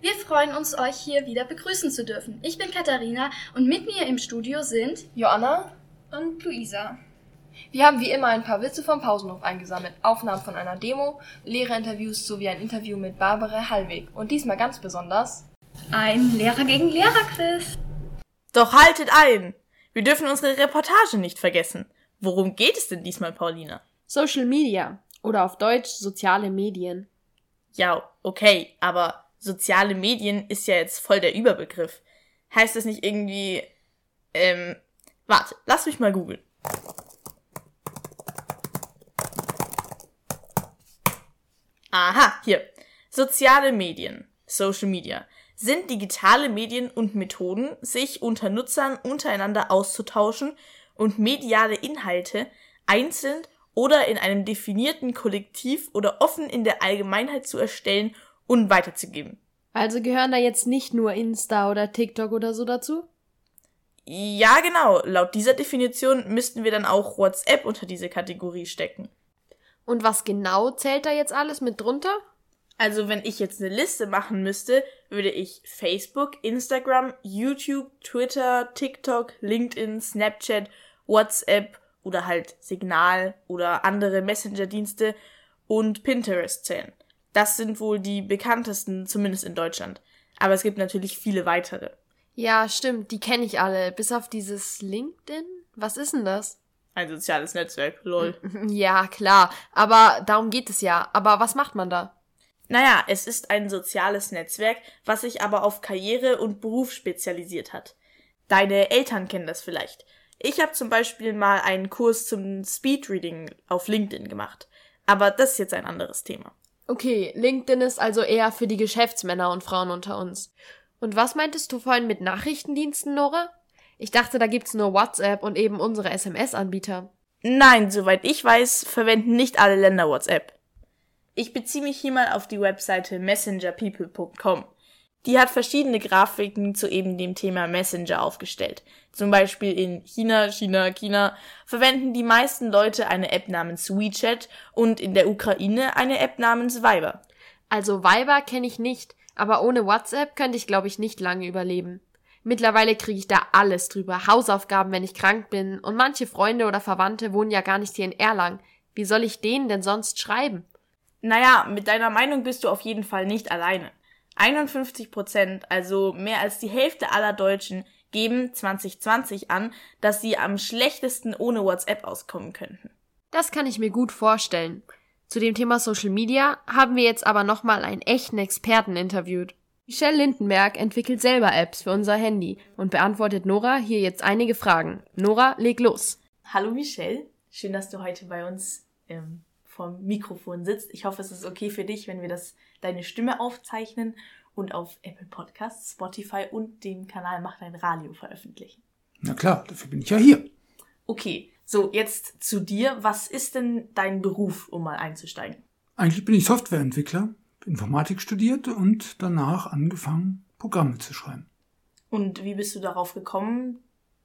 Wir freuen uns, euch hier wieder begrüßen zu dürfen. Ich bin Katharina und mit mir im Studio sind Joanna, und Luisa. Wir haben wie immer ein paar Witze vom Pausenhof eingesammelt, Aufnahmen von einer Demo, Lehrerinterviews sowie ein Interview mit Barbara Hallweg. Und diesmal ganz besonders. Ein Lehrer gegen Lehrer-Quiz. Doch haltet ein! Wir dürfen unsere Reportage nicht vergessen. Worum geht es denn diesmal, Paulina? Social Media oder auf Deutsch soziale Medien. Ja, okay, aber soziale Medien ist ja jetzt voll der Überbegriff. Heißt das nicht irgendwie, ähm, warte, lass mich mal googeln. Aha, hier. Soziale Medien, Social Media, sind digitale Medien und Methoden, sich unter Nutzern untereinander auszutauschen und mediale Inhalte einzeln oder in einem definierten Kollektiv oder offen in der Allgemeinheit zu erstellen und weiterzugeben. Also gehören da jetzt nicht nur Insta oder TikTok oder so dazu? Ja, genau. Laut dieser Definition müssten wir dann auch WhatsApp unter diese Kategorie stecken. Und was genau zählt da jetzt alles mit drunter? Also wenn ich jetzt eine Liste machen müsste, würde ich Facebook, Instagram, YouTube, Twitter, TikTok, LinkedIn, Snapchat, WhatsApp oder halt Signal oder andere Messenger-Dienste und Pinterest zählen. Das sind wohl die bekanntesten, zumindest in Deutschland. Aber es gibt natürlich viele weitere. Ja, stimmt, die kenne ich alle, bis auf dieses LinkedIn. Was ist denn das? Ein soziales Netzwerk, lol. Ja, klar, aber darum geht es ja. Aber was macht man da? Naja, es ist ein soziales Netzwerk, was sich aber auf Karriere und Beruf spezialisiert hat. Deine Eltern kennen das vielleicht. Ich habe zum Beispiel mal einen Kurs zum Speedreading auf LinkedIn gemacht. Aber das ist jetzt ein anderes Thema. Okay, LinkedIn ist also eher für die Geschäftsmänner und Frauen unter uns. Und was meintest du vorhin mit Nachrichtendiensten, Nora? Ich dachte, da gibt's nur WhatsApp und eben unsere SMS-Anbieter. Nein, soweit ich weiß, verwenden nicht alle Länder WhatsApp. Ich beziehe mich hier mal auf die Webseite messengerpeople.com. Die hat verschiedene Grafiken zu eben dem Thema Messenger aufgestellt. Zum Beispiel in China, China, China verwenden die meisten Leute eine App namens WeChat und in der Ukraine eine App namens Viber. Also Viber kenne ich nicht, aber ohne WhatsApp könnte ich, glaube ich, nicht lange überleben. Mittlerweile kriege ich da alles drüber. Hausaufgaben, wenn ich krank bin. Und manche Freunde oder Verwandte wohnen ja gar nicht hier in Erlangen. Wie soll ich denen denn sonst schreiben? Naja, mit deiner Meinung bist du auf jeden Fall nicht alleine. 51 Prozent, also mehr als die Hälfte aller Deutschen, geben 2020 an, dass sie am schlechtesten ohne WhatsApp auskommen könnten. Das kann ich mir gut vorstellen. Zu dem Thema Social Media haben wir jetzt aber nochmal einen echten Experten interviewt. Michelle Lindenberg entwickelt selber Apps für unser Handy und beantwortet Nora hier jetzt einige Fragen. Nora, leg los. Hallo Michelle, schön, dass du heute bei uns ähm, vom Mikrofon sitzt. Ich hoffe, es ist okay für dich, wenn wir das deine Stimme aufzeichnen und auf Apple Podcasts, Spotify und dem Kanal Mach dein Radio veröffentlichen. Na klar, dafür bin ich ja hier. Okay, so jetzt zu dir. Was ist denn dein Beruf, um mal einzusteigen? Eigentlich bin ich Softwareentwickler, Informatik studiert und danach angefangen, Programme zu schreiben. Und wie bist du darauf gekommen,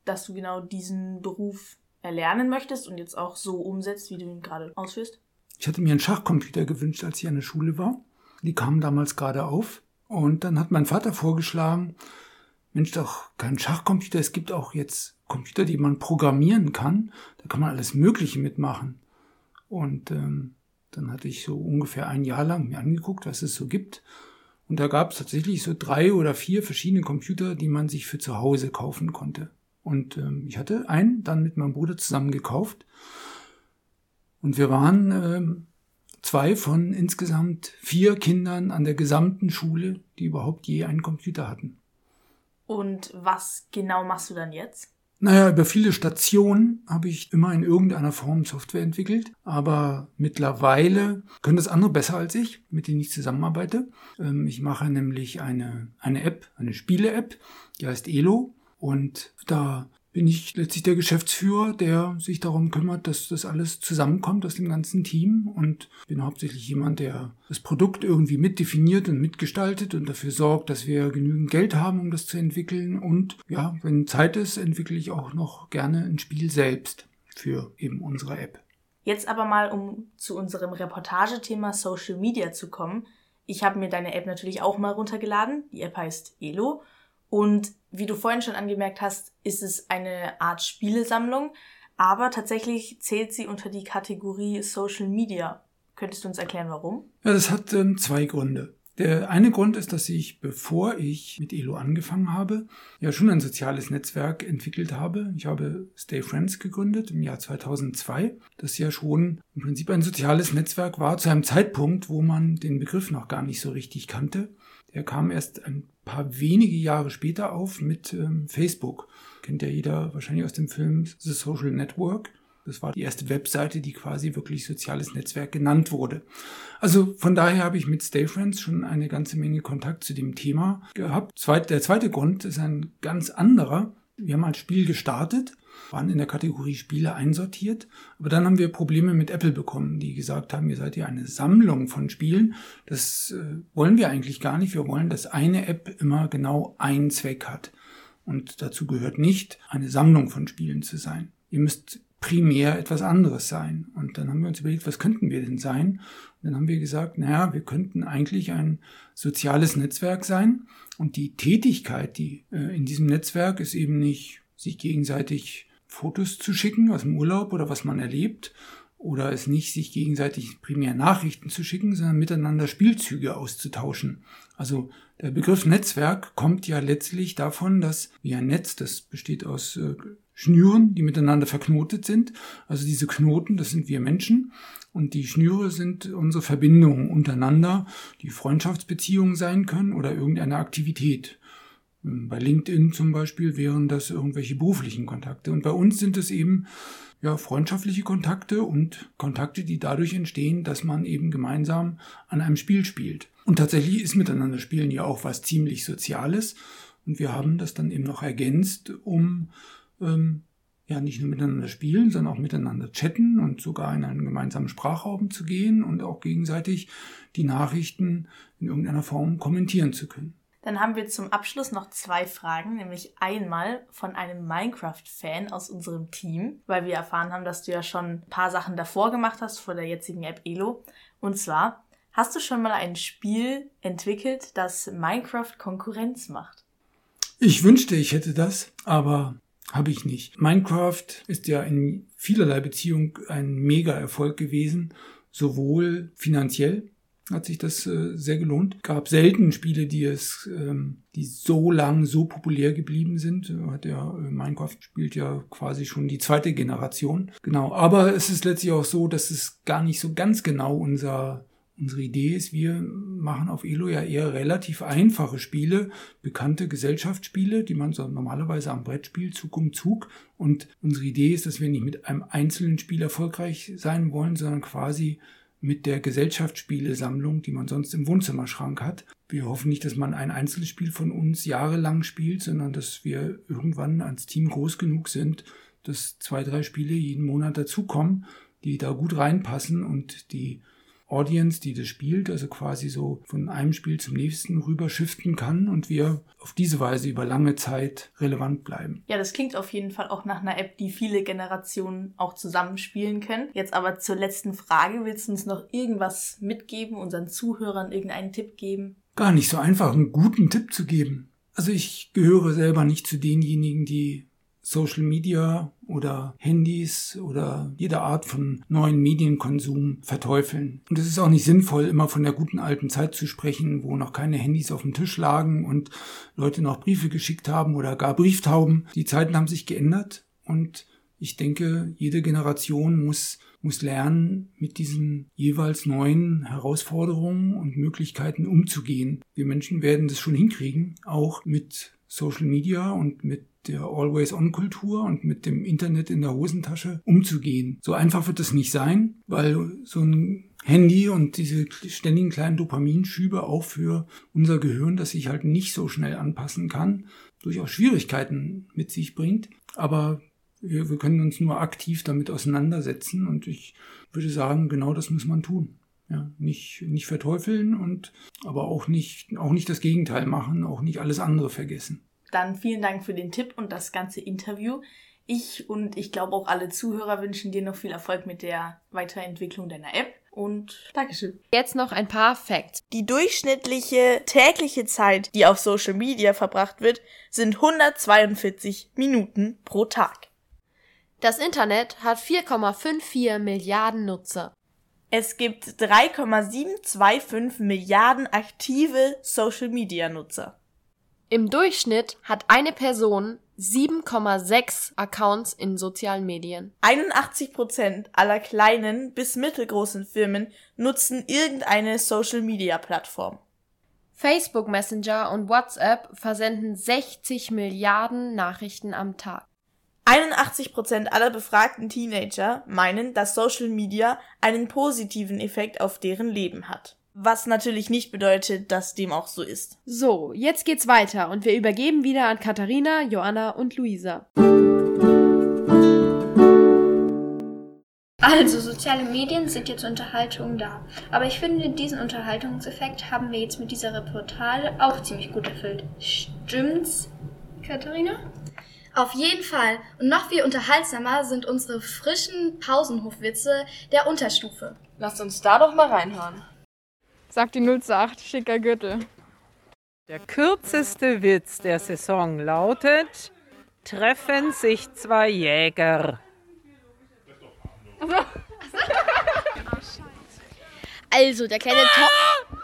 dass du genau diesen Beruf erlernen möchtest und jetzt auch so umsetzt, wie du ihn gerade ausführst? Ich hatte mir einen Schachcomputer gewünscht, als ich an der Schule war. Die kamen damals gerade auf. Und dann hat mein Vater vorgeschlagen, Mensch, doch kein Schachcomputer, es gibt auch jetzt Computer, die man programmieren kann. Da kann man alles Mögliche mitmachen. Und ähm, dann hatte ich so ungefähr ein Jahr lang mir angeguckt, was es so gibt. Und da gab es tatsächlich so drei oder vier verschiedene Computer, die man sich für zu Hause kaufen konnte. Und ähm, ich hatte einen dann mit meinem Bruder zusammen gekauft. Und wir waren ähm, zwei von insgesamt vier Kindern an der gesamten Schule, die überhaupt je einen Computer hatten. Und was genau machst du dann jetzt? Naja, über viele Stationen habe ich immer in irgendeiner Form Software entwickelt, aber mittlerweile können das andere besser als ich, mit denen ich zusammenarbeite. Ähm, Ich mache nämlich eine, eine App, eine Spiele-App, die heißt Elo und da bin ich letztlich der Geschäftsführer, der sich darum kümmert, dass das alles zusammenkommt aus dem ganzen Team und bin hauptsächlich jemand, der das Produkt irgendwie mitdefiniert und mitgestaltet und dafür sorgt, dass wir genügend Geld haben, um das zu entwickeln und ja, wenn Zeit ist, entwickle ich auch noch gerne ein Spiel selbst für eben unsere App. Jetzt aber mal, um zu unserem Reportagethema Social Media zu kommen. Ich habe mir deine App natürlich auch mal runtergeladen. Die App heißt Elo und wie du vorhin schon angemerkt hast, ist es eine Art Spielesammlung, aber tatsächlich zählt sie unter die Kategorie Social Media. Könntest du uns erklären, warum? Ja, das hat ähm, zwei Gründe. Der eine Grund ist, dass ich, bevor ich mit Elo angefangen habe, ja schon ein soziales Netzwerk entwickelt habe. Ich habe Stay Friends gegründet im Jahr 2002, das ja schon im Prinzip ein soziales Netzwerk war zu einem Zeitpunkt, wo man den Begriff noch gar nicht so richtig kannte. Der kam erst ein paar wenige Jahre später auf mit ähm, Facebook. Kennt ja jeder wahrscheinlich aus dem Film The Social Network. Das war die erste Webseite, die quasi wirklich soziales Netzwerk genannt wurde. Also von daher habe ich mit Stay Friends schon eine ganze Menge Kontakt zu dem Thema gehabt. Der zweite Grund ist ein ganz anderer. Wir haben ein Spiel gestartet, waren in der Kategorie Spiele einsortiert, aber dann haben wir Probleme mit Apple bekommen, die gesagt haben, ihr seid ja eine Sammlung von Spielen. Das äh, wollen wir eigentlich gar nicht. Wir wollen, dass eine App immer genau einen Zweck hat. Und dazu gehört nicht, eine Sammlung von Spielen zu sein. Ihr müsst primär etwas anderes sein. Und dann haben wir uns überlegt, was könnten wir denn sein? Und dann haben wir gesagt, naja, wir könnten eigentlich ein soziales Netzwerk sein. Und die Tätigkeit, die äh, in diesem Netzwerk ist eben nicht, sich gegenseitig Fotos zu schicken aus dem Urlaub oder was man erlebt, oder es nicht sich gegenseitig primär Nachrichten zu schicken, sondern miteinander Spielzüge auszutauschen. Also der Begriff Netzwerk kommt ja letztlich davon, dass wie ein Netz, das besteht aus äh, Schnüren, die miteinander verknotet sind. Also diese Knoten, das sind wir Menschen. Und die Schnüre sind unsere Verbindungen untereinander, die Freundschaftsbeziehungen sein können oder irgendeine Aktivität. Bei LinkedIn zum Beispiel wären das irgendwelche beruflichen Kontakte. Und bei uns sind es eben ja, freundschaftliche Kontakte und Kontakte, die dadurch entstehen, dass man eben gemeinsam an einem Spiel spielt. Und tatsächlich ist miteinander spielen ja auch was ziemlich Soziales. Und wir haben das dann eben noch ergänzt, um ähm, ja nicht nur miteinander spielen, sondern auch miteinander chatten und sogar in einen gemeinsamen Sprachraum zu gehen und auch gegenseitig die Nachrichten in irgendeiner Form kommentieren zu können. Dann haben wir zum Abschluss noch zwei Fragen, nämlich einmal von einem Minecraft-Fan aus unserem Team, weil wir erfahren haben, dass du ja schon ein paar Sachen davor gemacht hast vor der jetzigen App Elo. Und zwar, hast du schon mal ein Spiel entwickelt, das Minecraft Konkurrenz macht? Ich wünschte, ich hätte das, aber habe ich nicht. Minecraft ist ja in vielerlei Beziehung ein Mega-Erfolg gewesen, sowohl finanziell hat sich das äh, sehr gelohnt. Gab selten Spiele, die es, ähm, die so lang so populär geblieben sind. Hat ja äh, Minecraft spielt ja quasi schon die zweite Generation. Genau. Aber es ist letztlich auch so, dass es gar nicht so ganz genau unser Unsere Idee ist, wir machen auf Elo ja eher relativ einfache Spiele, bekannte Gesellschaftsspiele, die man so normalerweise am Brett spielt, Zug um Zug. Und unsere Idee ist, dass wir nicht mit einem einzelnen Spiel erfolgreich sein wollen, sondern quasi mit der Gesellschaftsspielesammlung, die man sonst im Wohnzimmerschrank hat. Wir hoffen nicht, dass man ein Einzelspiel von uns jahrelang spielt, sondern dass wir irgendwann als Team groß genug sind, dass zwei, drei Spiele jeden Monat dazukommen, die da gut reinpassen und die Audience, die das spielt, also quasi so von einem Spiel zum nächsten rüber shiften kann und wir auf diese Weise über lange Zeit relevant bleiben. Ja, das klingt auf jeden Fall auch nach einer App, die viele Generationen auch zusammenspielen können. Jetzt aber zur letzten Frage. Willst du uns noch irgendwas mitgeben, unseren Zuhörern irgendeinen Tipp geben? Gar nicht so einfach, einen guten Tipp zu geben. Also ich gehöre selber nicht zu denjenigen, die Social Media oder Handys oder jede Art von neuen Medienkonsum verteufeln. Und es ist auch nicht sinnvoll, immer von der guten alten Zeit zu sprechen, wo noch keine Handys auf dem Tisch lagen und Leute noch Briefe geschickt haben oder gar Brieftauben. Die Zeiten haben sich geändert und ich denke, jede Generation muss, muss lernen, mit diesen jeweils neuen Herausforderungen und Möglichkeiten umzugehen. Wir Menschen werden das schon hinkriegen, auch mit Social Media und mit der Always-On-Kultur und mit dem Internet in der Hosentasche umzugehen. So einfach wird es nicht sein, weil so ein Handy und diese ständigen kleinen Dopaminschübe auch für unser Gehirn, das sich halt nicht so schnell anpassen kann, durchaus Schwierigkeiten mit sich bringt. aber wir, wir können uns nur aktiv damit auseinandersetzen und ich würde sagen, genau das muss man tun. Ja, nicht, nicht verteufeln und aber auch nicht, auch nicht das Gegenteil machen, auch nicht alles andere vergessen. Dann vielen Dank für den Tipp und das ganze Interview. Ich und ich glaube auch alle Zuhörer wünschen dir noch viel Erfolg mit der Weiterentwicklung deiner App und Dankeschön. Jetzt noch ein paar Facts. Die durchschnittliche tägliche Zeit, die auf Social Media verbracht wird, sind 142 Minuten pro Tag. Das Internet hat 4,54 Milliarden Nutzer. Es gibt 3,725 Milliarden aktive Social Media Nutzer. Im Durchschnitt hat eine Person 7,6 Accounts in sozialen Medien. 81 Prozent aller kleinen bis mittelgroßen Firmen nutzen irgendeine Social Media Plattform. Facebook Messenger und WhatsApp versenden 60 Milliarden Nachrichten am Tag. 81 Prozent aller befragten Teenager meinen, dass Social Media einen positiven Effekt auf deren Leben hat. Was natürlich nicht bedeutet, dass dem auch so ist. So, jetzt geht's weiter und wir übergeben wieder an Katharina, Joanna und Luisa. Also, soziale Medien sind jetzt Unterhaltung da. Aber ich finde, diesen Unterhaltungseffekt haben wir jetzt mit dieser Reportage auch ziemlich gut erfüllt. Stimmt's, Katharina? Auf jeden Fall. Und noch viel unterhaltsamer sind unsere frischen Pausenhofwitze der Unterstufe. Lasst uns da doch mal reinhören. Sagt die 0 zu 8, schicker Gürtel. Der kürzeste Witz der Saison lautet: Treffen sich zwei Jäger. Also, der kleine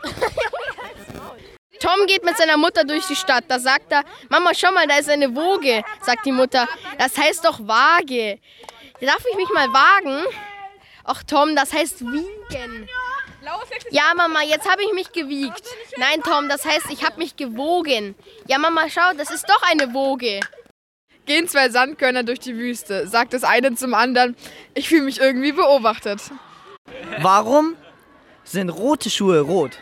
Tom. Tom geht mit seiner Mutter durch die Stadt. Da sagt er: Mama, schau mal, da ist eine Woge. Sagt die Mutter: Das heißt doch Waage. Darf ich mich mal wagen? Ach, Tom, das heißt wiegen. Ja, Mama, jetzt habe ich mich gewiegt. Nein, Tom, das heißt, ich habe mich gewogen. Ja, Mama, schau, das ist doch eine Woge. Gehen zwei Sandkörner durch die Wüste, sagt das eine zum anderen. Ich fühle mich irgendwie beobachtet. Warum sind rote Schuhe rot?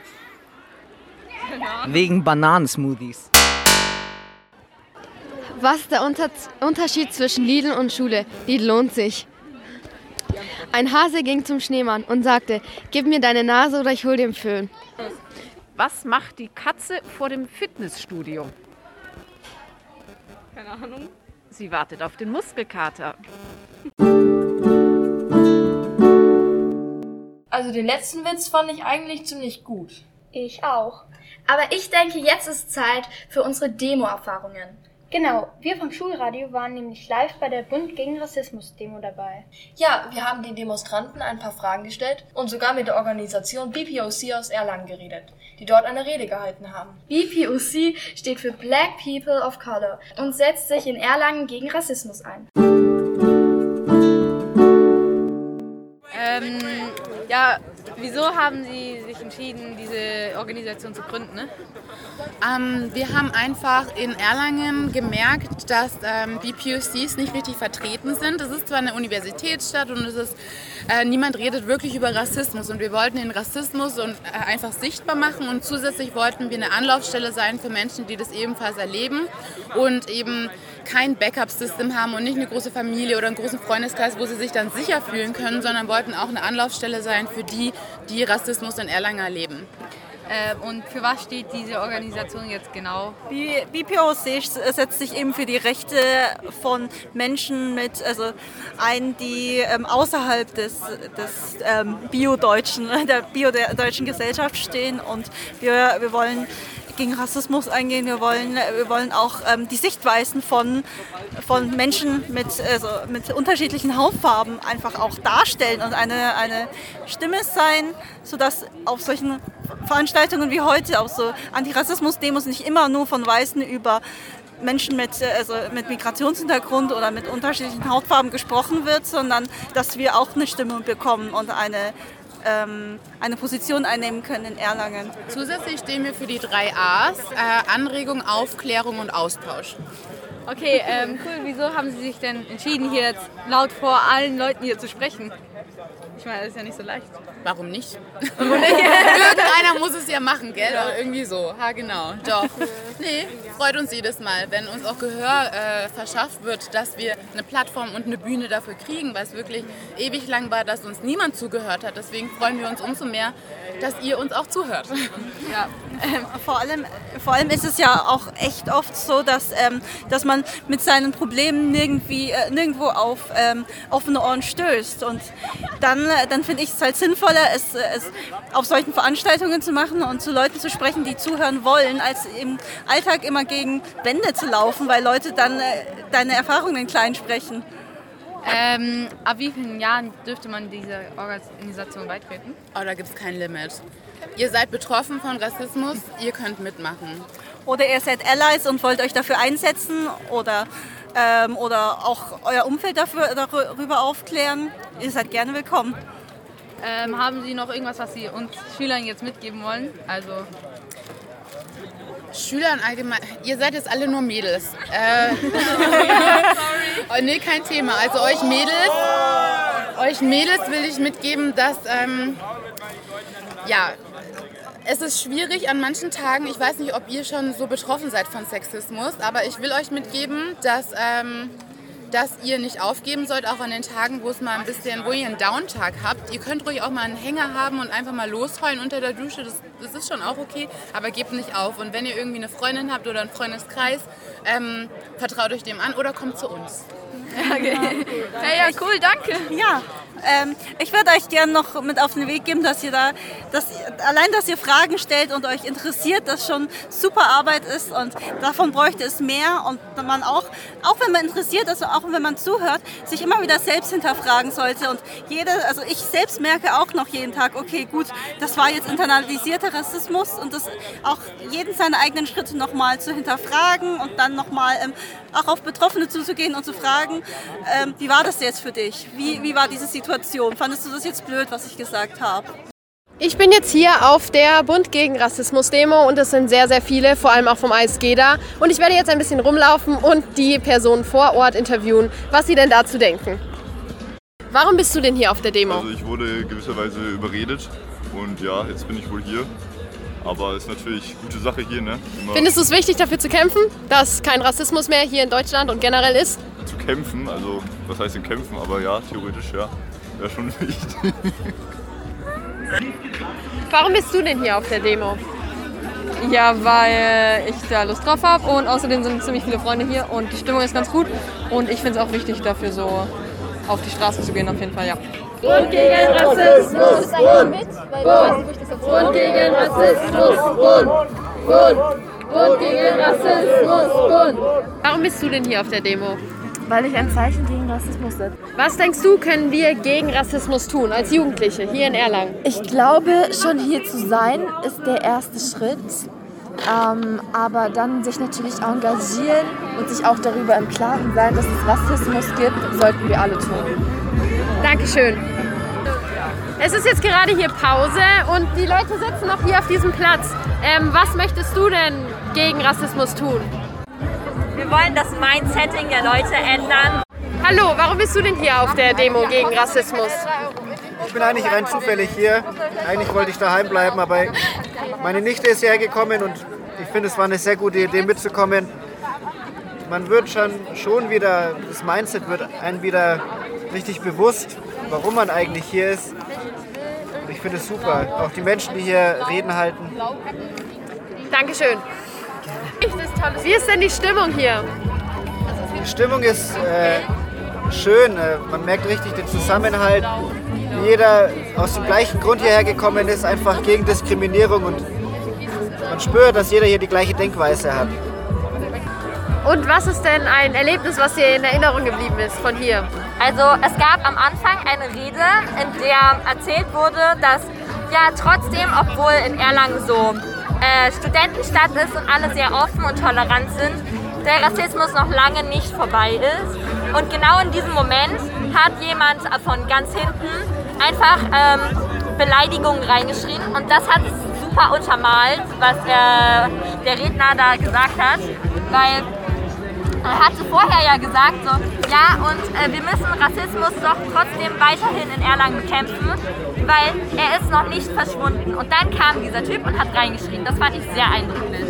Wegen Bananensmoothies. Was ist der Unter Unterschied zwischen Lidl und Schule? Lidl lohnt sich. Ein Hase ging zum Schneemann und sagte, gib mir deine Nase oder ich hol den Föhn. Was macht die Katze vor dem Fitnessstudio? Keine Ahnung. Sie wartet auf den Muskelkater. Also den letzten Witz fand ich eigentlich ziemlich gut. Ich auch. Aber ich denke, jetzt ist Zeit für unsere Demo-Erfahrungen. Genau, wir vom Schulradio waren nämlich live bei der Bund gegen Rassismus-Demo dabei. Ja, wir haben den Demonstranten ein paar Fragen gestellt und sogar mit der Organisation BPOC aus Erlangen geredet, die dort eine Rede gehalten haben. BPOC steht für Black People of Color und setzt sich in Erlangen gegen Rassismus ein. Wieso haben Sie sich entschieden, diese Organisation zu gründen? Ne? Ähm, wir haben einfach in Erlangen gemerkt, dass ähm, BPOCs nicht richtig vertreten sind. Es ist zwar eine Universitätsstadt und es ist, äh, niemand redet wirklich über Rassismus und wir wollten den Rassismus und, äh, einfach sichtbar machen und zusätzlich wollten wir eine Anlaufstelle sein für Menschen, die das ebenfalls erleben und eben kein Backup-System haben und nicht eine große Familie oder einen großen Freundeskreis, wo sie sich dann sicher fühlen können, sondern wollten auch eine Anlaufstelle sein für die, die Rassismus in Erlangen erleben. Äh, und für was steht diese Organisation jetzt genau? BPOC setzt sich eben für die Rechte von Menschen mit, also ein, die ähm, außerhalb des, des ähm, Bio-Deutschen, der Bio-deutschen Gesellschaft stehen und wir, wir wollen gegen Rassismus eingehen. Wir wollen, wir wollen auch ähm, die Sichtweisen von, von Menschen mit, also mit unterschiedlichen Hautfarben einfach auch darstellen und eine, eine Stimme sein, sodass auf solchen Veranstaltungen wie heute, auch so Antirassismus-Demos nicht immer nur von Weißen über Menschen mit, also mit Migrationshintergrund oder mit unterschiedlichen Hautfarben gesprochen wird, sondern dass wir auch eine Stimme bekommen und eine, ähm, eine Position einnehmen können in Erlangen. Zusätzlich stehen wir für die drei A's, äh, Anregung, Aufklärung und Austausch. Okay, ähm, cool. Wieso haben Sie sich denn entschieden, hier jetzt laut vor allen Leuten hier zu sprechen? Ich meine, das ist ja nicht so leicht. Warum nicht? Irgendeiner muss es ja machen, gell? Oder irgendwie so. Ha, genau. Doch. Nee, freut uns jedes Mal, wenn uns auch Gehör äh, verschafft wird, dass wir eine Plattform und eine Bühne dafür kriegen, weil es wirklich ewig lang war, dass uns niemand zugehört hat. Deswegen freuen wir uns umso mehr, dass ihr uns auch zuhört. Ja. Ähm, vor, allem, vor allem ist es ja auch echt oft so, dass, ähm, dass man mit seinen Problemen nirgendwie, äh, nirgendwo auf ähm, offene Ohren stößt. Und dann, äh, dann finde ich es halt sinnvoller, es, äh, es auf solchen Veranstaltungen zu machen und zu Leuten zu sprechen, die zuhören wollen, als im Alltag immer gegen Wände zu laufen, weil Leute dann äh, deine Erfahrungen klein sprechen. Ähm, ab wie vielen Jahren dürfte man dieser Organisation beitreten? Oh, da gibt es kein Limit. Ihr seid betroffen von Rassismus, ihr könnt mitmachen. Oder ihr seid Allies und wollt euch dafür einsetzen oder, ähm, oder auch euer Umfeld dafür, darüber aufklären. Ihr seid gerne willkommen. Ähm, haben Sie noch irgendwas, was Sie uns Schülern jetzt mitgeben wollen? Also Schülern allgemein, ihr seid jetzt alle nur Mädels. Äh, oh, nee, kein Thema. Also euch Mädels, euch Mädels will ich mitgeben, dass ähm, ja, es ist schwierig an manchen Tagen. Ich weiß nicht, ob ihr schon so betroffen seid von Sexismus, aber ich will euch mitgeben, dass ähm, dass ihr nicht aufgeben sollt, auch an den Tagen, wo es mal ein bisschen, wo ihr einen Downtag habt. Ihr könnt ruhig auch mal einen Hänger haben und einfach mal losheulen unter der Dusche. Das, das ist schon auch okay, aber gebt nicht auf. Und wenn ihr irgendwie eine Freundin habt oder einen Freundeskreis, ähm, vertraut euch dem an oder kommt zu uns. Okay. Ja, ja, cool, danke. Ja, ähm, ich würde euch gerne noch mit auf den Weg geben, dass ihr da, dass, allein, dass ihr Fragen stellt und euch interessiert, das schon super Arbeit ist und davon bräuchte es mehr und man auch, auch wenn man interessiert ist, auch wenn man zuhört, sich immer wieder selbst hinterfragen sollte und jede, also ich selbst merke auch noch jeden Tag, okay, gut, das war jetzt internalisierter Rassismus und das auch jeden seine eigenen Schritte nochmal zu hinterfragen und dann nochmal ähm, auch auf Betroffene zuzugehen und zu fragen, ähm, wie war das jetzt für dich? Wie, wie war diese Situation? Fandest du das jetzt blöd, was ich gesagt habe? Ich bin jetzt hier auf der Bund gegen Rassismus Demo und es sind sehr, sehr viele, vor allem auch vom ASG da. Und ich werde jetzt ein bisschen rumlaufen und die Personen vor Ort interviewen, was sie denn dazu denken. Warum bist du denn hier auf der Demo? Also ich wurde gewisserweise überredet und ja, jetzt bin ich wohl hier. Aber es ist natürlich eine gute Sache hier. Ne? Immer Findest du es wichtig, dafür zu kämpfen, dass kein Rassismus mehr hier in Deutschland und generell ist? Zu kämpfen, also was heißt denn kämpfen, aber ja, theoretisch ja, wäre schon wichtig. Warum bist du denn hier auf der Demo? Ja, weil ich da Lust drauf habe und außerdem sind ziemlich viele Freunde hier und die Stimmung ist ganz gut und ich finde es auch wichtig, dafür so auf die Straße zu gehen, auf jeden Fall, ja. Bund gegen Rassismus, Bund, Bund, Bund gegen Rassismus, Bund, Bund, Bund gegen Rassismus, Bund. Warum bist du denn hier auf der Demo? Weil ich ein Zeichen gegen Rassismus setze. Was denkst du, können wir gegen Rassismus tun als Jugendliche hier in Erlangen? Ich glaube, schon hier zu sein ist der erste Schritt. Ähm, aber dann sich natürlich engagieren und sich auch darüber im Klaren sein, dass es Rassismus gibt, sollten wir alle tun. Dankeschön. Es ist jetzt gerade hier Pause und die Leute sitzen noch hier auf diesem Platz. Ähm, was möchtest du denn gegen Rassismus tun? Wir wollen das Mindsetting der Leute ändern. Hallo, warum bist du denn hier auf der Demo gegen Rassismus? Ich bin eigentlich rein zufällig hier. Eigentlich wollte ich daheim bleiben, aber meine Nichte ist hierher gekommen und ich finde, es war eine sehr gute Idee mitzukommen. Man wird schon, schon wieder, das Mindset wird einem wieder richtig bewusst, warum man eigentlich hier ist. Und ich finde es super. Auch die Menschen, die hier Reden halten. Dankeschön. Wie ist denn die Stimmung hier? Die Stimmung ist äh, schön. Äh, man merkt richtig den Zusammenhalt. Jeder aus dem gleichen Grund hierher gekommen ist, einfach gegen Diskriminierung. Und man spürt, dass jeder hier die gleiche Denkweise hat. Und was ist denn ein Erlebnis, was dir in Erinnerung geblieben ist von hier? Also es gab am Anfang eine Rede, in der erzählt wurde, dass ja trotzdem, obwohl in Erlangen so äh, Studentenstadt ist und alle sehr offen und tolerant sind, der Rassismus noch lange nicht vorbei ist. Und genau in diesem Moment hat jemand von ganz hinten einfach ähm, Beleidigungen reingeschrien. Und das hat super untermalt, was der, der Redner da gesagt hat, weil er hatte vorher ja gesagt, so, ja, und äh, wir müssen Rassismus doch trotzdem weiterhin in Erlangen bekämpfen, weil er ist noch nicht verschwunden. Und dann kam dieser Typ und hat reingeschrien. Das fand ich sehr eindrücklich.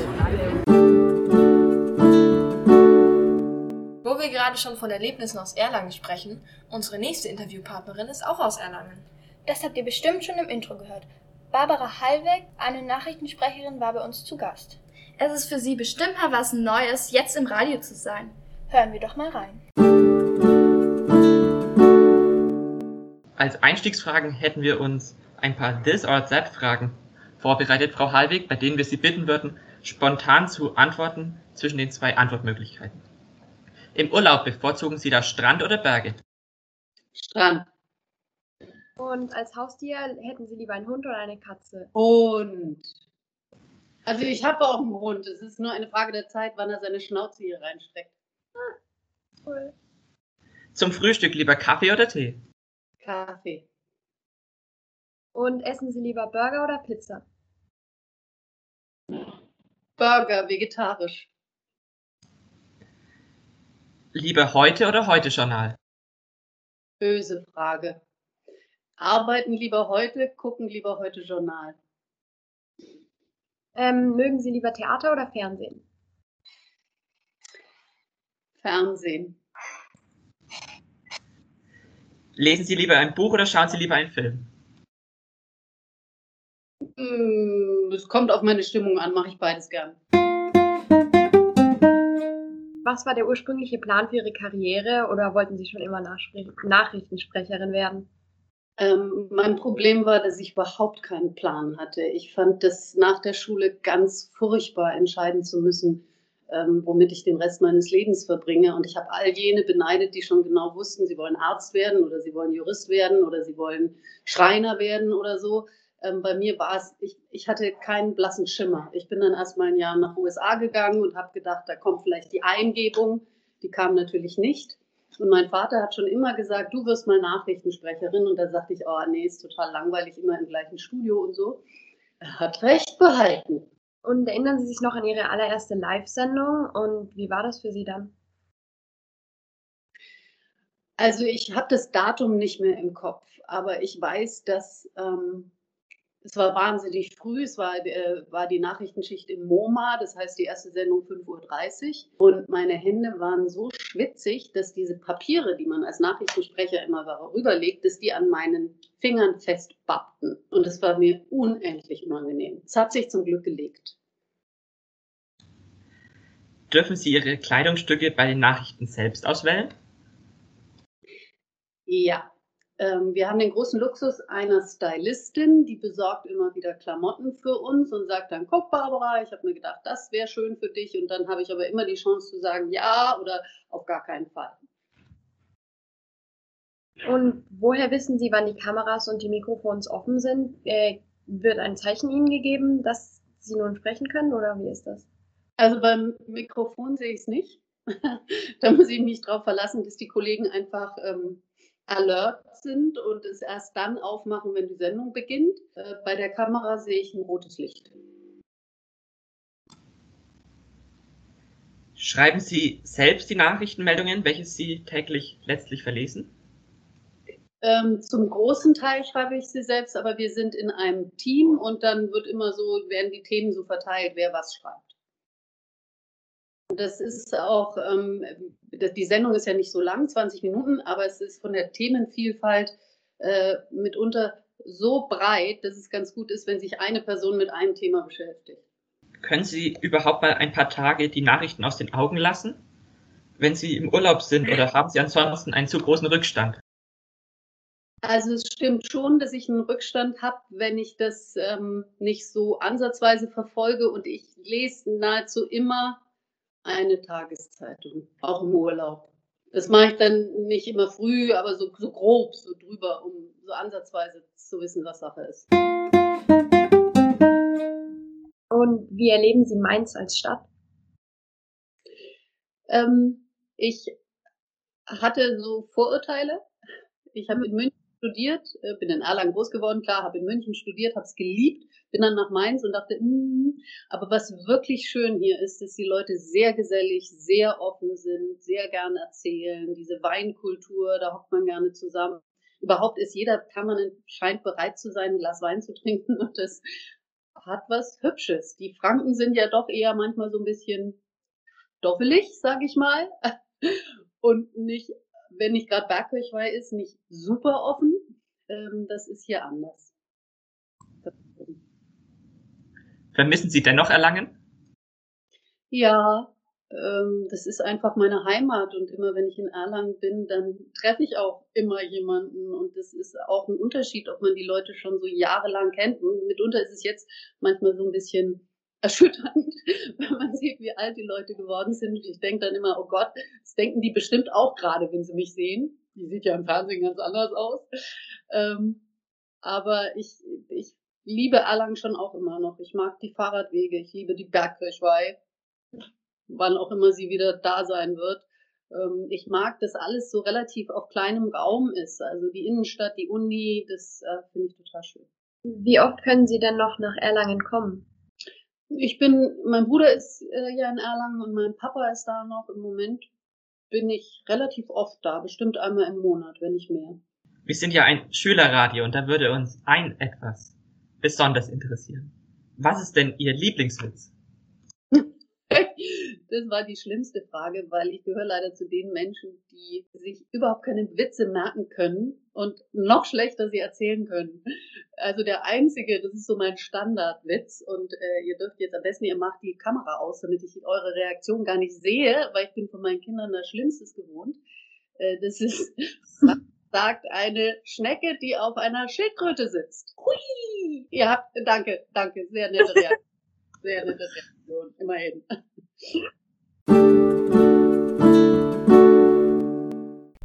Wo wir gerade schon von Erlebnissen aus Erlangen sprechen, unsere nächste Interviewpartnerin ist auch aus Erlangen. Das habt ihr bestimmt schon im Intro gehört. Barbara Hallweg, eine Nachrichtensprecherin, war bei uns zu Gast. Es ist für sie bestimmt mal was Neues, jetzt im Radio zu sein. Hören wir doch mal rein. Als Einstiegsfragen hätten wir uns ein paar This or That Fragen vorbereitet, Frau Hallweg, bei denen wir Sie bitten würden, spontan zu antworten zwischen den zwei Antwortmöglichkeiten. Im Urlaub bevorzugen Sie da Strand oder Berge? Strand. Und als Haustier hätten Sie lieber einen Hund oder eine Katze? Hund. Also ich habe auch einen Hund. Es ist nur eine Frage der Zeit, wann er seine Schnauze hier reinsteckt. Ah, cool. Zum Frühstück lieber Kaffee oder Tee? Kaffee. Und essen Sie lieber Burger oder Pizza? Burger, vegetarisch. Lieber heute oder heute Journal? Böse Frage. Arbeiten lieber heute, gucken lieber heute Journal. Ähm, mögen Sie lieber Theater oder Fernsehen? Fernsehen. Lesen Sie lieber ein Buch oder schauen Sie lieber einen Film? Mm, Es kommt auf meine Stimmung an, mache ich beides gern. Was war der ursprüngliche Plan für Ihre Karriere oder wollten Sie schon immer Nachrichtensprecherin werden? Ähm, mein Problem war, dass ich überhaupt keinen Plan hatte. Ich fand das nach der Schule ganz furchtbar, entscheiden zu müssen, ähm, womit ich den Rest meines Lebens verbringe. Und ich habe all jene beneidet, die schon genau wussten, sie wollen Arzt werden oder sie wollen Jurist werden oder sie wollen Schreiner werden oder so. Ähm, bei mir war es, ich, ich hatte keinen blassen Schimmer. Ich bin dann erst mal ein Jahr nach USA gegangen und habe gedacht, da kommt vielleicht die Eingebung. Die kam natürlich nicht. Und mein Vater hat schon immer gesagt, du wirst mal Nachrichtensprecherin. Und da sagte ich, oh nee, ist total langweilig, immer im gleichen Studio und so. Er hat recht behalten. Und erinnern Sie sich noch an Ihre allererste Live-Sendung und wie war das für Sie dann? Also ich habe das Datum nicht mehr im Kopf, aber ich weiß, dass ähm, es war wahnsinnig früh. Es war, äh, war die Nachrichtenschicht im MoMA, das heißt die erste Sendung 5.30 Uhr. Und meine Hände waren so schwitzig, dass diese Papiere, die man als Nachrichtensprecher immer rüberlegt, dass die an meinen Fingern festbappten. Und das war mir unendlich unangenehm. Es hat sich zum Glück gelegt. Dürfen Sie Ihre Kleidungsstücke bei den Nachrichten selbst auswählen? Ja, wir haben den großen Luxus einer Stylistin, die besorgt immer wieder Klamotten für uns und sagt dann, guck Barbara, ich habe mir gedacht, das wäre schön für dich. Und dann habe ich aber immer die Chance zu sagen, ja oder auf gar keinen Fall. Und woher wissen Sie, wann die Kameras und die Mikrofons offen sind? Äh, wird ein Zeichen Ihnen gegeben, dass Sie nun sprechen können oder wie ist das? Also beim Mikrofon sehe ich es nicht. da muss ich mich drauf verlassen, dass die Kollegen einfach ähm, alert sind und es erst dann aufmachen, wenn die Sendung beginnt. Äh, bei der Kamera sehe ich ein rotes Licht. Schreiben Sie selbst die Nachrichtenmeldungen, welche Sie täglich letztlich verlesen? Ähm, zum großen Teil schreibe ich sie selbst, aber wir sind in einem Team und dann wird immer so, werden die Themen so verteilt, wer was schreibt. Das ist auch, ähm, die Sendung ist ja nicht so lang, 20 Minuten, aber es ist von der Themenvielfalt äh, mitunter so breit, dass es ganz gut ist, wenn sich eine Person mit einem Thema beschäftigt. Können Sie überhaupt mal ein paar Tage die Nachrichten aus den Augen lassen? Wenn Sie im Urlaub sind oder haben Sie ansonsten einen zu großen Rückstand? Also es stimmt schon, dass ich einen Rückstand habe, wenn ich das ähm, nicht so ansatzweise verfolge und ich lese nahezu immer eine Tageszeitung, auch im Urlaub. Das mache ich dann nicht immer früh, aber so, so grob, so drüber, um so ansatzweise zu wissen, was Sache ist. Und wie erleben Sie Mainz als Stadt? Ähm, ich hatte so Vorurteile. Ich habe in München studiert, äh, bin in Erlangen groß geworden, klar, habe in München studiert, habe es geliebt, bin dann nach Mainz und dachte, mm, aber was wirklich schön hier ist, dass die Leute sehr gesellig, sehr offen sind, sehr gerne erzählen, diese Weinkultur, da hockt man gerne zusammen. Überhaupt ist jeder permanent scheint bereit zu sein, ein Glas Wein zu trinken und das hat was Hübsches. Die Franken sind ja doch eher manchmal so ein bisschen stoffelig, sag ich mal. und nicht, wenn nicht gerade Bergkirchweih ist, nicht super offen. Ähm, das ist hier anders. Vermissen Sie dennoch Erlangen? Ja, ähm, das ist einfach meine Heimat und immer wenn ich in Erlangen bin, dann treffe ich auch immer jemanden und das ist auch ein Unterschied, ob man die Leute schon so jahrelang kennt. Und mitunter ist es jetzt manchmal so ein bisschen erschütternd, wenn man sieht, wie alt die Leute geworden sind. Und ich denke dann immer, oh Gott, das denken die bestimmt auch gerade, wenn sie mich sehen. Die sieht ja im Fernsehen ganz anders aus. Ähm, aber ich, ich liebe Erlangen schon auch immer noch. Ich mag die Fahrradwege, ich liebe die Bergkirchweih, wann auch immer sie wieder da sein wird. Ähm, ich mag, dass alles so relativ auf kleinem Raum ist. Also die Innenstadt, die Uni, das äh, finde ich total schön. Wie oft können Sie denn noch nach Erlangen kommen? Ich bin, mein Bruder ist äh, ja in Erlangen und mein Papa ist da noch. Im Moment bin ich relativ oft da, bestimmt einmal im Monat, wenn nicht mehr. Wir sind ja ein Schülerradio und da würde uns ein etwas besonders interessieren. Was ist denn Ihr Lieblingswitz? Das war die schlimmste Frage, weil ich gehöre leider zu den Menschen, die sich überhaupt keine Witze merken können und noch schlechter sie erzählen können. Also der einzige, das ist so mein Standardwitz und äh, ihr dürft jetzt am besten, ihr macht die Kamera aus, damit ich eure Reaktion gar nicht sehe, weil ich bin von meinen Kindern das Schlimmstes gewohnt. Äh, das ist, sagt eine Schnecke, die auf einer Schildkröte sitzt. Hui! Ihr habt, danke, danke, sehr nette Reaktion. Sehr nette Reaktion, immerhin.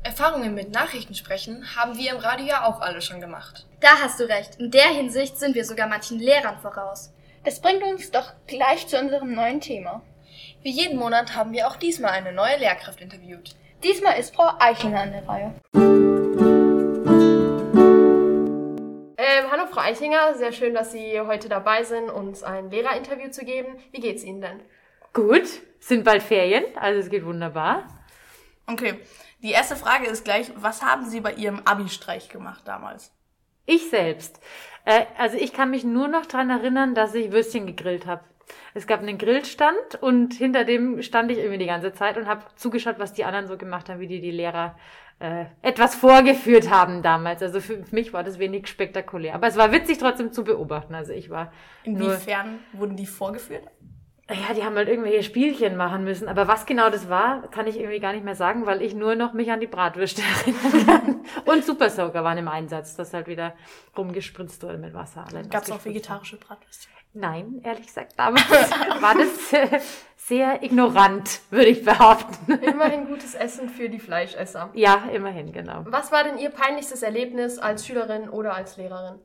Erfahrungen mit Nachrichtensprechen haben wir im Radio ja auch alle schon gemacht. Da hast du recht. In der Hinsicht sind wir sogar manchen Lehrern voraus. Das bringt uns doch gleich zu unserem neuen Thema. Wie jeden Monat haben wir auch diesmal eine neue Lehrkraft interviewt. Diesmal ist Frau Eichinger an der Reihe. Frau Eichinger, sehr schön, dass Sie heute dabei sind, uns ein Lehrerinterview zu geben. Wie geht's Ihnen denn? Gut, sind bald Ferien, also es geht wunderbar. Okay, die erste Frage ist gleich, was haben Sie bei Ihrem Abi-Streich gemacht damals? Ich selbst. Äh, also ich kann mich nur noch dran erinnern, dass ich Würstchen gegrillt habe. Es gab einen Grillstand und hinter dem stand ich irgendwie die ganze Zeit und habe zugeschaut, was die anderen so gemacht haben, wie die die Lehrer äh, etwas vorgeführt haben damals. Also für mich war das wenig spektakulär. Aber es war witzig trotzdem zu beobachten. Also ich war. Inwiefern wurden die vorgeführt? Ja, die haben halt irgendwelche Spielchen machen müssen. Aber was genau das war, kann ich irgendwie gar nicht mehr sagen, weil ich nur noch mich an die Bratwürste erinnern kann. Und Super Soaker waren im Einsatz, das halt wieder rumgespritzt wurde mit Wasser. Gab es auch vegetarische Bratwürste? Nein, ehrlich gesagt, damals war das äh, sehr ignorant, würde ich behaupten. Immerhin gutes Essen für die Fleischesser. Ja, immerhin, genau. Was war denn Ihr peinlichstes Erlebnis als Schülerin oder als Lehrerin?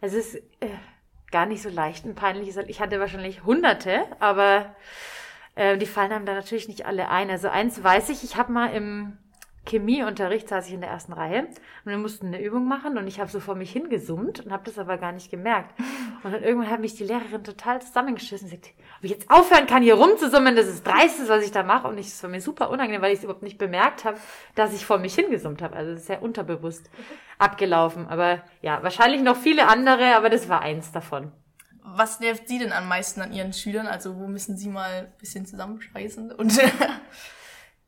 Es ist äh, gar nicht so leicht ein peinliches. Ich hatte wahrscheinlich hunderte, aber äh, die fallen einem da natürlich nicht alle ein. Also eins weiß ich, ich habe mal im Chemieunterricht saß ich in der ersten Reihe und wir mussten eine Übung machen und ich habe so vor mich hingesummt und habe das aber gar nicht gemerkt. Und dann irgendwann hat mich die Lehrerin total zusammengeschissen und gesagt, ob ich jetzt aufhören kann, hier rumzusummen, das ist dreistes, was ich da mache. Und es war mir super unangenehm, weil ich es überhaupt nicht bemerkt habe, dass ich vor mich hingesummt habe. Also es ist sehr unterbewusst abgelaufen. Aber ja, wahrscheinlich noch viele andere, aber das war eins davon. Was nervt Sie denn am meisten an Ihren Schülern? Also wo müssen Sie mal ein bisschen zusammenscheißen? Und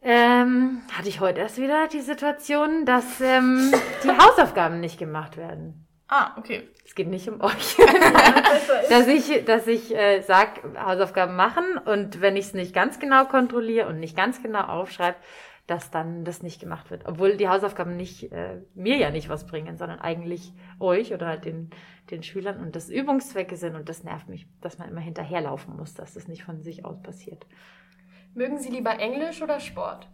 Ähm, hatte ich heute erst wieder die Situation, dass ähm, die Hausaufgaben nicht gemacht werden. Ah, okay. Es geht nicht um euch. dass ich, dass ich äh, sag, Hausaufgaben machen und wenn ich es nicht ganz genau kontrolliere und nicht ganz genau aufschreibe, dass dann das nicht gemacht wird. Obwohl die Hausaufgaben nicht äh, mir ja nicht was bringen, sondern eigentlich euch oder halt den, den Schülern und das Übungszwecke sind und das nervt mich, dass man immer hinterherlaufen muss, dass das nicht von sich aus passiert. Mögen Sie lieber Englisch oder Sport?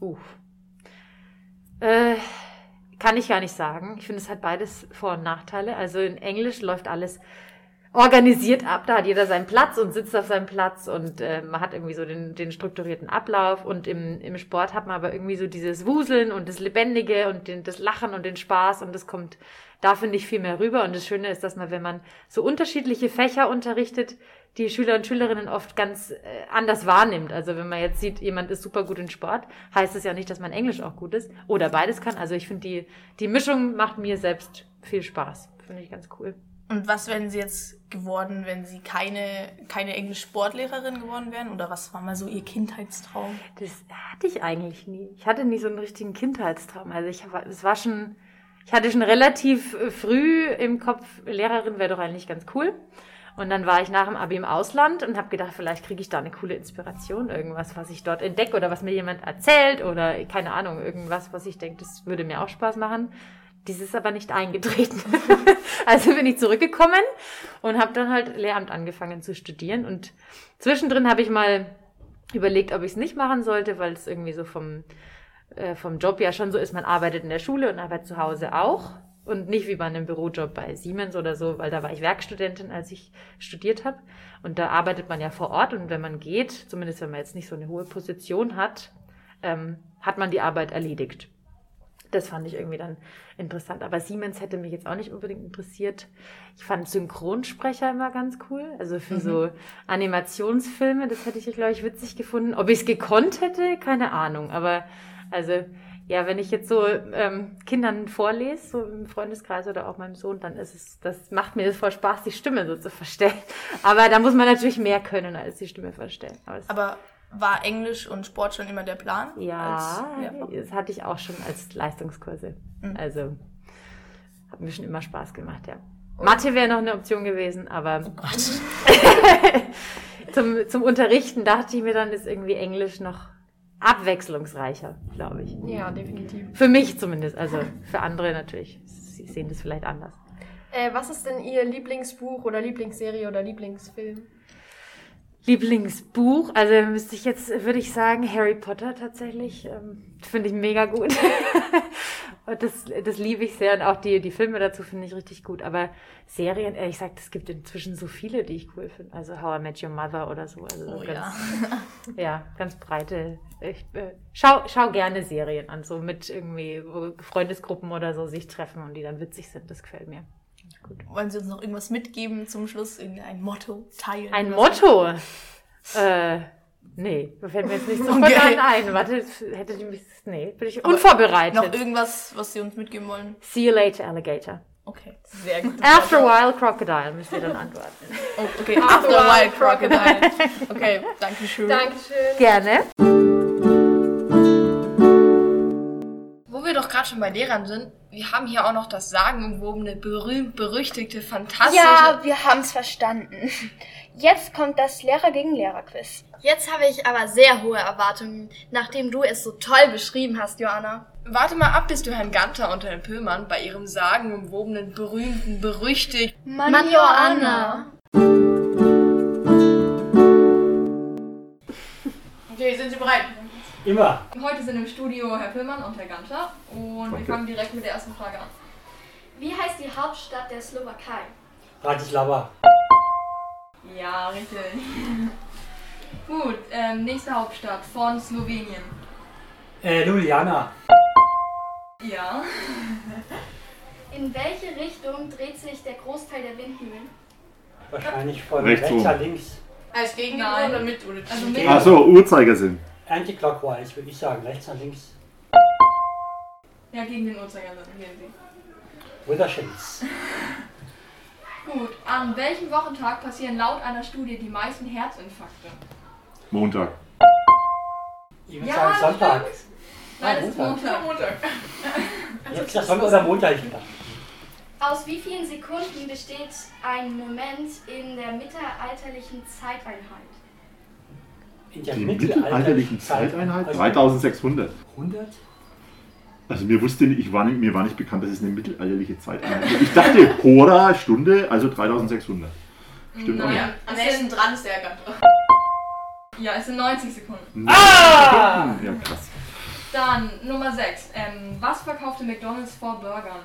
Uff. Äh, kann ich gar nicht sagen. Ich finde, es hat beides Vor- und Nachteile. Also in Englisch läuft alles organisiert ab. Da hat jeder seinen Platz und sitzt auf seinem Platz und äh, man hat irgendwie so den, den strukturierten Ablauf. Und im, im Sport hat man aber irgendwie so dieses Wuseln und das Lebendige und den, das Lachen und den Spaß und das kommt da finde ich viel mehr rüber. Und das Schöne ist, dass man, wenn man so unterschiedliche Fächer unterrichtet, die Schüler und Schülerinnen oft ganz äh, anders wahrnimmt. Also wenn man jetzt sieht, jemand ist super gut in Sport, heißt es ja nicht, dass man Englisch auch gut ist oder beides kann. Also ich finde, die, die Mischung macht mir selbst viel Spaß. Finde ich ganz cool. Und was wären Sie jetzt geworden, wenn Sie keine, keine Englisch-Sportlehrerin geworden wären? Oder was war mal so Ihr Kindheitstraum? Das hatte ich eigentlich nie. Ich hatte nie so einen richtigen Kindheitstraum. Also ich war, es war schon, ich hatte schon relativ äh, früh im Kopf, Lehrerin wäre doch eigentlich ganz cool. Und dann war ich nach dem Abi im Ausland und habe gedacht, vielleicht kriege ich da eine coole Inspiration, irgendwas, was ich dort entdecke oder was mir jemand erzählt oder keine Ahnung, irgendwas, was ich denke, das würde mir auch Spaß machen. Dies ist aber nicht eingetreten. also bin ich zurückgekommen und habe dann halt Lehramt angefangen zu studieren. Und zwischendrin habe ich mal überlegt, ob ich es nicht machen sollte, weil es irgendwie so vom, äh, vom Job ja schon so ist, man arbeitet in der Schule und arbeitet zu Hause auch. Und nicht wie bei einem Bürojob bei Siemens oder so, weil da war ich Werkstudentin, als ich studiert habe. Und da arbeitet man ja vor Ort und wenn man geht, zumindest wenn man jetzt nicht so eine hohe Position hat, ähm, hat man die Arbeit erledigt. Das fand ich irgendwie dann interessant. Aber Siemens hätte mich jetzt auch nicht unbedingt interessiert. Ich fand Synchronsprecher immer ganz cool. Also für Mhm. so Animationsfilme, das hätte ich, glaube ich, witzig gefunden. Ob ich es gekonnt hätte, keine Ahnung. Aber also, ja, wenn ich jetzt so ähm, Kindern vorlese, so im Freundeskreis oder auch meinem Sohn, dann ist es, das macht mir das voll Spaß, die Stimme so zu verstellen. Aber da muss man natürlich mehr können als die Stimme verstellen. Aber Aber war Englisch und Sport schon immer der Plan? ja, Als das hatte ich auch schon als Leistungskurse. Mhm. Also hat mir schon immer Spaß gemacht, ja. Mathe wäre noch eine Option gewesen, aber zum, zum Unterrichten dachte ich mir dann, ist irgendwie Englisch noch abwechslungsreicher, glaube ich. Ja, definitiv. Für mich zumindest, also für andere natürlich. Sie sehen das vielleicht anders. Äh, was ist denn Ihr Lieblingsbuch oder Lieblingsserie oder Lieblingsfilm? Lieblingsbuch, also müsste ich jetzt, würde ich sagen, Harry Potter tatsächlich. Ähm, Finde ich mega gut. und das, das liebe ich sehr. Und auch die, die Filme dazu finde ich richtig gut. Aber Serien, ehrlich gesagt, es gibt inzwischen so viele, die ich cool finde. Also How I Met Your Mother oder so. Also so Oh ganz, ja. ja, ganz breite. Ich äh, schau, schau gerne Serien an, so mit irgendwie wo Freundesgruppen oder so sich treffen und die dann witzig sind. Das gefällt mir. Wollen Sie uns noch irgendwas mitgeben zum Schluss? Irgendein Motto teilen? Ein so? Motto? Äh, nee, da fällt mir jetzt nicht sofort Okay. ein. Warte, hätte ich mich. Nee, bin ich unvorbereitet. Noch irgendwas, was Sie uns mitgeben wollen? See you later, Alligator. Okay, sehr gut. After a while, Crocodile, müsst ihr dann antworten. Oh, okay, after a while, Crocodile. Okay, danke schön. Dankeschön. Gerne. Gerade schon bei Lehrern sind, wir haben hier auch noch das sagenumwobene, berühmt-berüchtigte, fantastische... Ja, wir haben's verstanden. Jetzt kommt das Lehrer gegen Lehrer-Quiz. Jetzt habe ich aber sehr hohe Erwartungen, nachdem du es so toll beschrieben hast, Joanna. Warte mal ab, bis du Herrn Ganter und Herrn Pöllmann bei ihrem sagenumwobenen, berühmten, berüchtigten... Mann, Joanna. Okay, sind Sie bereit? Immer. Heute sind im Studio Herr Pöllmann und Herr Ganter und wir Okay. fangen direkt mit der ersten Frage an. Wie heißt die Hauptstadt der Slowakei? Bratislava. Ja, richtig. Gut, ähm, nächste Hauptstadt von Slowenien. Äh, Ljubljana. Ja. In welche Richtung dreht sich der Großteil der Windmühlen? Wahrscheinlich von Rechts rechts links. Als Gegenüber Nein. oder mit? Oder Also mit. Ach so, Uhrzeigersinn. Anti-clockwise, würde ich sagen. Rechts nach links. Ja, gegen den Uhrzeigersinn. Gehen Sie. With a shades. Gut, an welchem Wochentag passieren laut einer Studie die meisten Herzinfarkte? Montag. Ich würde Ja, sagen Sonntag. Nein, es ist Montag. Montag. Hätte gesagt Sonntag oder Montag ich gedacht. Aus wie vielen Sekunden besteht ein Moment in der mittelalterlichen Zeiteinheit? In der Die mittelalterlichen Zeiteinheit? Also 3600. 100? Also mir wusste nicht, ich war nicht, mir war nicht bekannt, dass es eine mittelalterliche Zeiteinheit ist. Ich dachte, Hora, Stunde, also 3600. Stimmt auch Nein, nicht. Am nächsten dran ist der Ganter. Ja, es sind 90 Sekunden. Ah! Ja, krass. Dann Nummer 6. Ähm, was verkaufte McDonalds vor Burgern?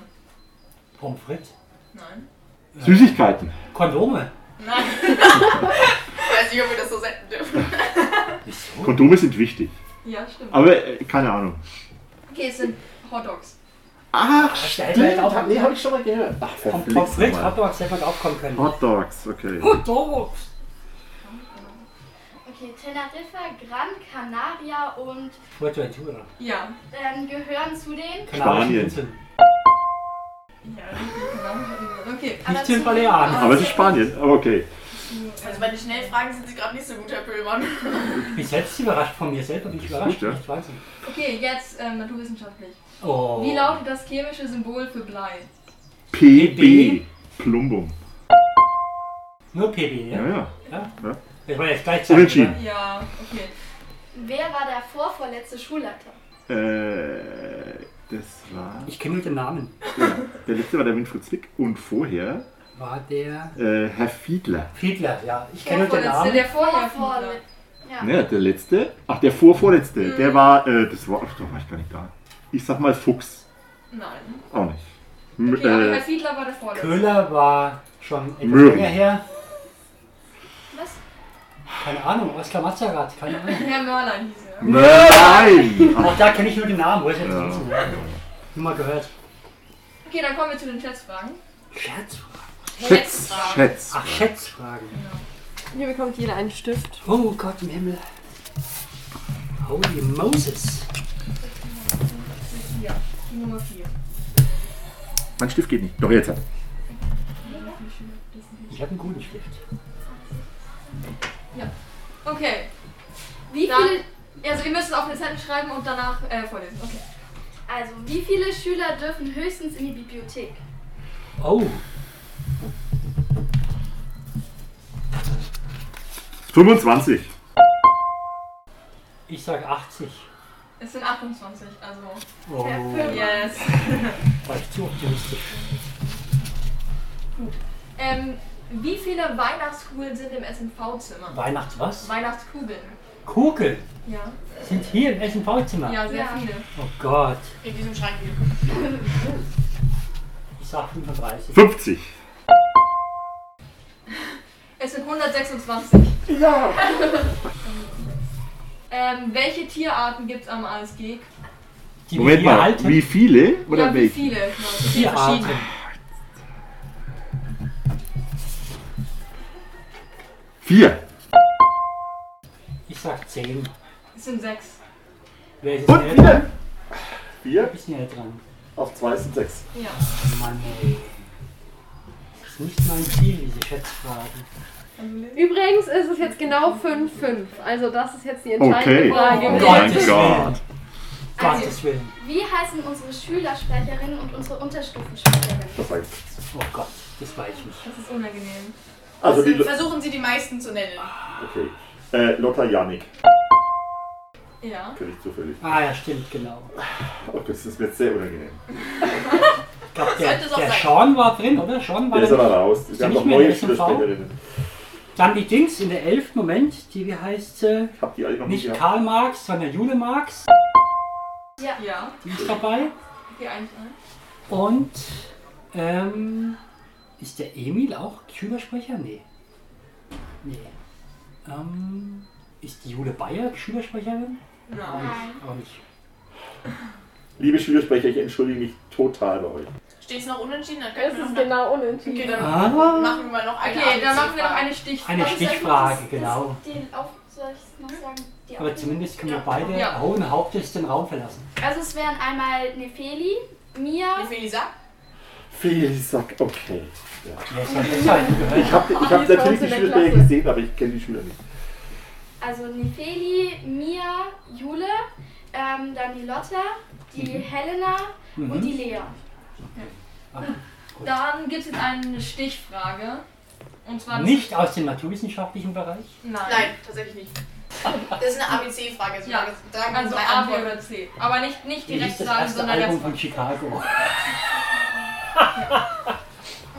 Pommes frites. Nein. Süßigkeiten. Kondome. Nein. Weiß nicht, ob wir das so senden dürfen. Kondome sind wichtig. Ja, stimmt. Aber äh, keine Ahnung. Okay, es sind Hot Dogs. Ach, stimmt. Nee, hab ich schon mal gehört. Ach, Pommes verflixt frites, nochmal. Hotdogs hätte man draufkommen können. Hot Dogs, okay. Hot Dogs. Okay, Teneriffa, Gran Canaria und Fuerteventura. Ja. ähm, gehören zu den Kanarischen Spanien. Inseln. Ja, richtig, genau. Okay. Nicht den Balearen. Aber es ist Spanien, aber okay. Also bei den Schnellfragen sind Sie gerade nicht so gut, Herr Pöhlmann. Ich bin selbst überrascht von mir selber, bin ich überrascht. gut, ja. Ich weiß nicht. Okay, jetzt ähm, naturwissenschaftlich. Oh. Wie lautet das chemische Symbol für Blei? PB. Plumbum. Nur PB, ja? Ja, ja. ja. ja. Das war jetzt gleichzeitig. Unentschieden. Ja, okay. Wer war der vorvorletzte Schulleiter? Äh, das war. Ich kenne nur den Namen. Ja, der letzte war der Winfried Zwick und vorher War der. äh, Herr Fiedler. Fiedler, ja. Ich kenne nur den Vorvorletzte, Namen. der vorher Fiedler. Ja, der letzte. Ach, der vorvorletzte. Mhm. Der war. Äh, das war. Ach, da war ich gar nicht da. Ich sag mal Fuchs. Nein. Auch nicht. M Okay, aber äh, Herr Fiedler war der vorletzte. Köhler war schon etwas Möhring. länger her. Was? Keine Ahnung, Oskar Mazarat, keine Ahnung. Herr Mörlein hieß er. Nein! Auch da kenne ich nur den Namen, wo ist jetzt Ja. ja. Nur mal gehört. Okay, dann kommen wir zu den Schätzfragen. Schätzfragen. Schätz, Schätz. Ach, Schätzfragen. Hier bekommt jeder einen Stift. Oh Gott im Himmel. Holy Moses. Ja, die Nummer 4. Mein Stift geht nicht. Doch jetzt. Ich habe einen guten Stift. Ja. Okay. Wie viele, Also ihr müsst es auf eine Zettel schreiben und danach äh, vorlesen. Okay. also, wie viele Schüler dürfen höchstens in die Bibliothek? Oh. 25. Ich sage 80. Es sind 28, also. Oh. Yes. War ich zu optimistisch. Gut. Ähm, wie viele Weihnachtskugeln sind im SNV-Zimmer? Weihnachts was? Weihnachtskugeln. Kugeln Ja. sind hier im SNV-Zimmer. Ja, sehr Ja. viele. Oh Gott. In diesem Schrank hier. Ich sag 35. 50. Es sind 126. Ja. ähm, welche Tierarten gibt es am ASG? Die Moment mal, halten. wie viele? Oder ja, wie welche? viele? Genau, Tierarten. verschiedene. Vier. Ich sag 10. Es sind sechs. Wer ist jetzt Und näher wieder. dran? Vier. Ist näher dran. Auf zwei sind sechs. Ja. Mann, ey. Das ist nicht mein Ziel, diese Schätzfragen. Übrigens ist es jetzt genau 5-5. Also das ist jetzt die entscheidende Okay. Frage. Oh Oh mein Gottes Gott. Gottes Willen. Wie heißen unsere Schülersprecherinnen und unsere Unterstufensprecherinnen? Das weiß ich. Oh Gott, das weiß ich nicht. Das ist unangenehm. Also die. Versuchen Sie die meisten zu nennen. Okay. Äh, Lotta Janik. Ja. Ich zufällig. Ah ja, stimmt, genau. Oh Gott, das ist mir jetzt sehr unangenehm. Ich glaube, der, Sollte es auch der sein. Sean war drin, oder? Sean war Der ist da aber raus. Ist Wir haben nicht noch mehr in neue der? Schülersprecherinnen. Dann die Dings in der 11. Moment, die wie heißt sie? Ich hab die alle noch nicht Nicht gehabt. Karl Marx, sondern Jule Marx. Ja. Ja. Die ist dabei. Eins, eins. Und ähm, ist der Emil auch Schülersprecher? Nee. Nee. Ähm, ist die Jule Bayer Schülersprecherin? Nein. Auch nicht. Auch nicht. Liebe Schülersprecher, ich entschuldige mich total bei euch. Steht es noch unentschieden? Dann Es können wir ist noch genau unentschieden. Okay, dann Ah. machen wir mal noch eine Okay, dann machen wir noch eine Stichfrage. Eine Stichfrage, genau. Die auf, soll ich noch sagen? Die Aber zumindest können wir beide Ja. hohen Hauptes den Raum verlassen. Also es wären einmal Nefeli, Mia, Wie viel Sagt, okay. Ja. Das. Ich habe ich Die hab bei natürlich die Klasse. gesehen, aber ich kenne die Schüler nicht. also Nefeli, Mia, Jule, ähm, dann die Lotta, die Helena Mhm. und die Lea. Ach, Dann gibt es jetzt eine Stichfrage. Und zwar das- Nicht aus dem naturwissenschaftlichen Bereich. Nein. Nein, tatsächlich nicht. Das ist eine ABC-Frage. Also Ja, also A, B oder C. Aber nicht, nicht direkt ist das sagen, erste sondern Album ganz von Chicago?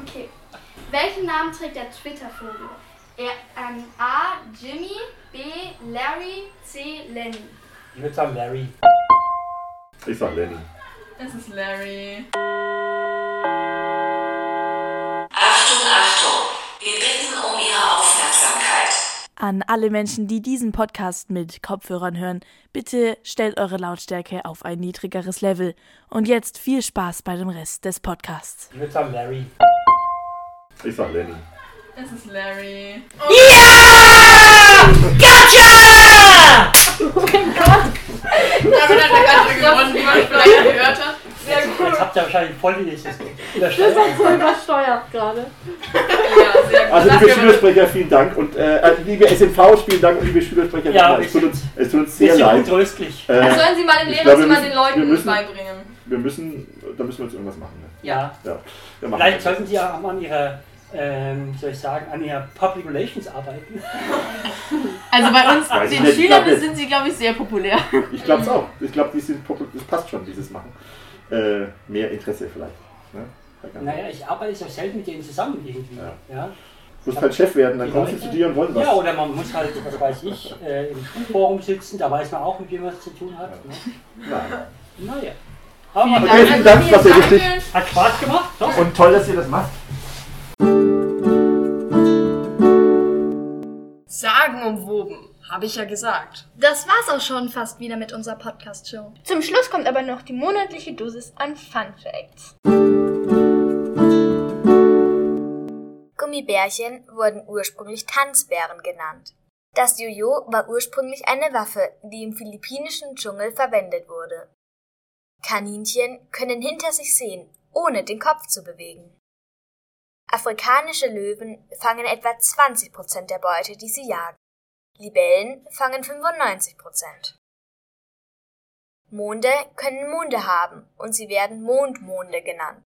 Okay. Welchen Namen trägt der Twitter-Vogel? Er, ähm, A. Jimmy, B. Larry, C. Lenny. Ich würde sagen Larry. Ich sag Lenny. Es ist Larry. An alle Menschen, die diesen Podcast mit Kopfhörern hören, bitte stellt eure Lautstärke auf ein niedrigeres Level. Und jetzt viel Spaß bei dem Rest des Podcasts. Ich würde sagen Larry. Ich sag Lenny. Es ist Larry. Gotcha! Damit hat der andere gewonnen, wie man vielleicht gehört hat. Sehr Jetzt, jetzt habt ihr wahrscheinlich voll die nächste. Das hat so übersteuert gerade. Also liebe Schülersprecher, vielen Dank und äh, liebe SNV, vielen Dank und liebe Schülersprecher, Ja, es, tut uns, es tut uns sehr leid. untröstlich. Äh, Das sollen Sie mal im wir Lehrerzimmer müssen- den Leuten müssen, beibringen. Wir müssen, da müssen wir jetzt irgendwas machen. Ne? Ja. ja. Wir machen Vielleicht sollten Sie ja auch mal an Ihrer, ähm, soll ich sagen, an Ihrer Public Relations arbeiten. Also bei uns, Weiß den Schülern, sind sie, glaube ich, sehr populär. Ich glaube es auch. Ich glaube, die sind popul- das passt schon, dieses Machen. Äh, mehr Interesse vielleicht. Ne? Naja, ich arbeite so selten mit denen zusammen irgendwie. Ja. Du musst halt Chef werden, dann kommen sie zu dir und wollen was. Ja, oder man muss halt, was weiß ich, äh, im Schulforum sitzen, da weiß man auch, mit wem man es zu tun hat. Ne? Nein. Naja. Vielen Dank. vielen Dank, das war sehr wichtig. Hat Spaß gemacht. Doch. Und toll, dass ihr das macht. Sagenumwoben, habe ich ja gesagt. Das war's auch schon fast wieder mit unserer Podcast-Show. Zum Schluss kommt aber noch die monatliche Dosis an Fun Facts. Gummibärchen wurden ursprünglich Tanzbären genannt. Das Jojo war ursprünglich eine Waffe, die im philippinischen Dschungel verwendet wurde. Kaninchen können hinter sich sehen, ohne den Kopf zu bewegen. Afrikanische Löwen fangen etwa 20% der Beute, die sie jagen. Libellen fangen 95%. Monde können Monde haben und sie werden Mondmonde genannt.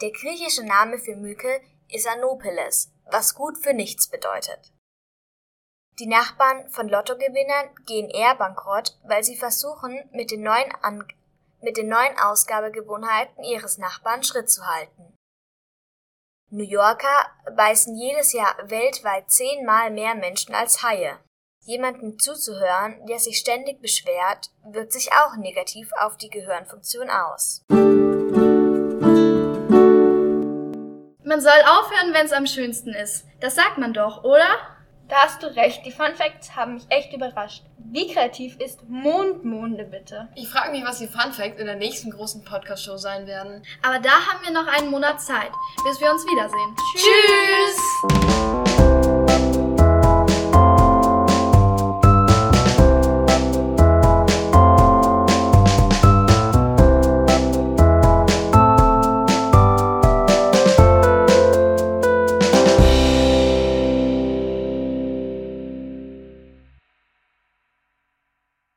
Der griechische Name für Mücke ist Anopeles, was gut für nichts bedeutet. Die Nachbarn von Lottogewinnern gehen eher bankrott, weil sie versuchen, mit den neuen, An mit den neuen Ausgabegewohnheiten ihres Nachbarn Schritt zu halten. New Yorker beißen jedes Jahr weltweit zehnmal mehr Menschen als Haie. Jemandem zuzuhören, der sich ständig beschwert, wirkt sich auch negativ auf die Gehirnfunktion aus. Man soll aufhören, wenn es am schönsten ist. Das sagt man doch, oder? Da hast du recht. Die Fun Facts haben mich echt überrascht. Wie kreativ ist Mondmonde bitte? Ich frage mich, was die Fun Facts in der nächsten großen Podcast-Show sein werden. Aber da haben wir noch einen Monat Zeit, bis wir uns wiedersehen. Tschüss!